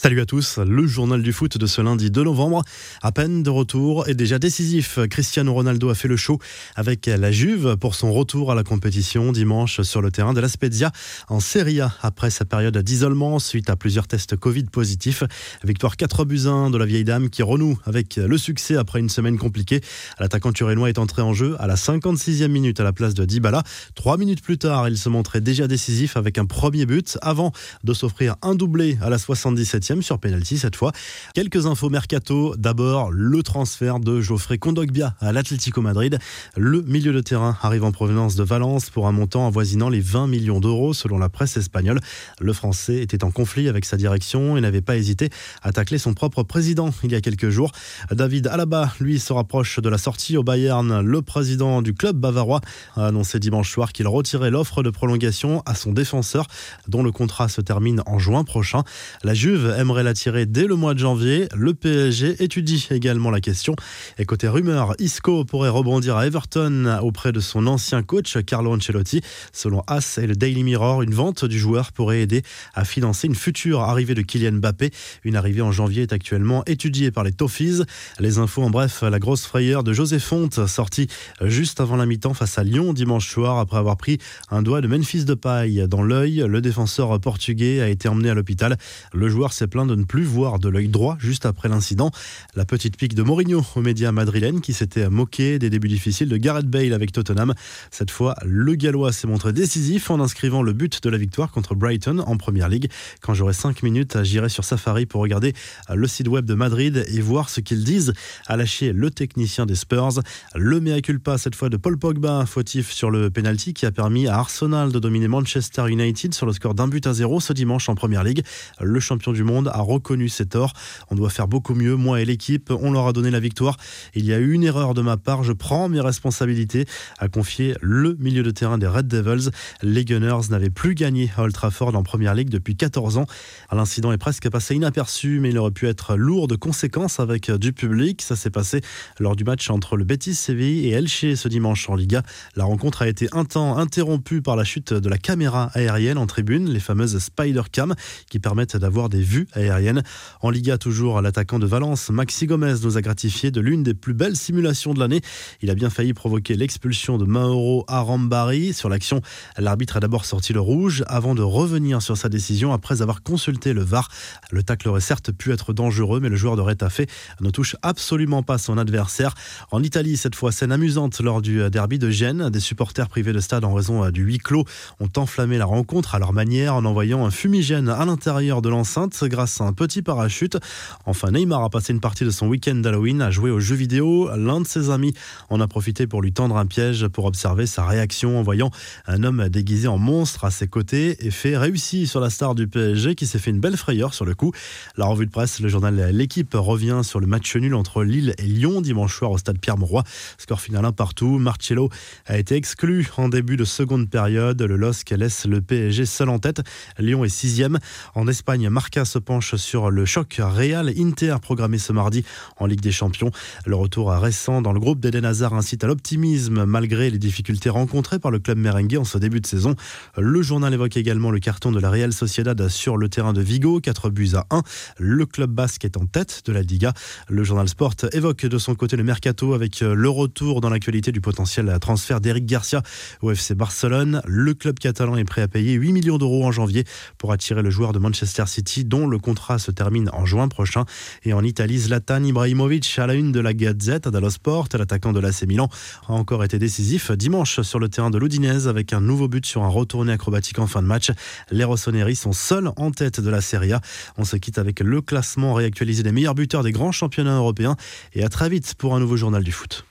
Salut à tous, le journal du foot de ce lundi 2 novembre. À peine de retour et déjà décisif, Cristiano Ronaldo a fait le show avec la Juve pour son retour à la compétition dimanche sur le terrain de la Spezia en Serie A après sa période d'isolement suite à plusieurs tests Covid positifs. Victoire 4 buts 1 de la vieille dame qui renoue avec le succès après une semaine compliquée. L'attaquant turinois est entré en jeu à la 56e minute à la place de Dybala. Trois minutes plus tard, il se montrait déjà décisif avec un premier but avant de s'offrir un doublé à la 77e sur penalty cette fois. Quelques infos mercato. D'abord, le transfert de Geoffrey Kondogbia à l'Atlético Madrid. Le milieu de terrain arrive en provenance de Valence pour un montant avoisinant les 20 millions d'euros selon la presse espagnole. Le Français était en conflit avec sa direction et n'avait pas hésité à tacler son propre président il y a quelques jours. David Alaba, lui, se rapproche de la sortie au Bayern. Le président du club bavarois a annoncé dimanche soir qu'il retirait l'offre de prolongation à son défenseur dont le contrat se termine en juin prochain. La Juve aimerait l'attirer dès le mois de janvier. Le PSG étudie également la question. Et côté rumeur, Isco pourrait rebondir à Everton auprès de son ancien coach Carlo Ancelotti. Selon As et le Daily Mirror, une vente du joueur pourrait aider à financer une future arrivée de Kylian Mbappé. Une arrivée en janvier est actuellement étudiée par les Toffees. Les infos en bref, la grosse frayeur de José Fonte, sorti juste avant la mi-temps face à Lyon dimanche soir après avoir pris un doigt de Memphis de paille dans l'œil. Le défenseur portugais a été emmené à l'hôpital. Le joueur s'est plein de ne plus voir de l'œil droit juste après l'incident. La petite pique de Mourinho aux médias madrilènes qui s'était moqué des débuts difficiles de Gareth Bale avec Tottenham. Cette fois, le Gallois s'est montré décisif en inscrivant le but de la victoire contre Brighton en Première Ligue. Quand j'aurai 5 minutes, j'irai sur Safari pour regarder le site web de Madrid et voir ce qu'ils disent. À lâcher le technicien des Spurs. Le mea culpa cette fois de Paul Pogba, fautif sur le penalty qui a permis à Arsenal de dominer Manchester United sur le score d'un but à zéro ce dimanche en Première Ligue. Le champion du monde a reconnu ses torts. On doit faire beaucoup mieux, moi et l'équipe. On leur a donné la victoire. Il y a eu une erreur de ma part. Je prends mes responsabilités, a confié le milieu de terrain des Red Devils. Les Gunners n'avaient plus gagné à Old Trafford en première ligue depuis 14 ans. L'incident est presque passé inaperçu, mais il aurait pu être lourd de conséquences avec du public. Ça s'est passé lors du match entre le Betis Séville et Elche ce dimanche en Liga. La rencontre a été un temps interrompue par la chute de la caméra aérienne en tribune, les fameuses Spider Cam, qui permettent d'avoir des vues aériennes. En Liga, toujours, l'attaquant de Valence, Maxi Gomez, nous a gratifié de l'une des plus belles simulations de l'année. Il a bien failli provoquer l'expulsion de Mauro Arambari. Sur l'action, l'arbitre a d'abord sorti le rouge avant de revenir sur sa décision après avoir consulté le VAR. Le tacle aurait certes pu être dangereux, mais le joueur de Retafe ne touche absolument pas son adversaire. En Italie, cette fois, scène amusante lors du derby de Gênes. Des supporters privés de stade en raison du huis clos ont enflammé la rencontre à leur manière en envoyant un fumigène à l'intérieur de l'enceinte grâce à un petit parachute. Enfin, Neymar a passé une partie de son week-end d'Halloween à jouer aux jeux vidéo. L'un de ses amis en a profité pour lui tendre un piège pour observer sa réaction en voyant un homme déguisé en monstre à ses côtés et fait réussi sur la star du PSG qui s'est fait une belle frayeur sur le coup. La revue de presse, le journal L'équipe revient sur le match nul entre Lille et Lyon dimanche soir au stade Pierre-Mauroy. Score final un partout. Marcello a été exclu en début de seconde période. Le LOSC laisse le PSG seul en tête. Lyon est sixième. En Espagne, Marca se sur le choc Real Inter programmé ce mardi en Ligue des Champions. Le retour récent dans le groupe d'Eden Hazard incite à l'optimisme malgré les difficultés rencontrées par le club merengue en ce début de saison. Le journal évoque également le carton de la Real Sociedad sur le terrain de Vigo, 4 buts à 1. Le club basque est en tête de la Liga. Le journal Sport évoque de son côté le mercato avec le retour dans l'actualité du potentiel transfert d'Eric Garcia au FC Barcelone. Le club catalan est prêt à payer 8 millions d'euros en janvier pour attirer le joueur de Manchester City dont le contrat se termine en juin prochain. Et en Italie, Zlatan Ibrahimovic à la une de la Gazette dello Sport, l'attaquant de l'AC Milan, a encore été décisif dimanche sur le terrain de l'Udinese avec un nouveau but sur un retourné acrobatique en fin de match. Les Rossoneri sont seuls en tête de la Serie A. On se quitte avec le classement réactualisé des meilleurs buteurs des grands championnats européens et à très vite pour un nouveau journal du foot.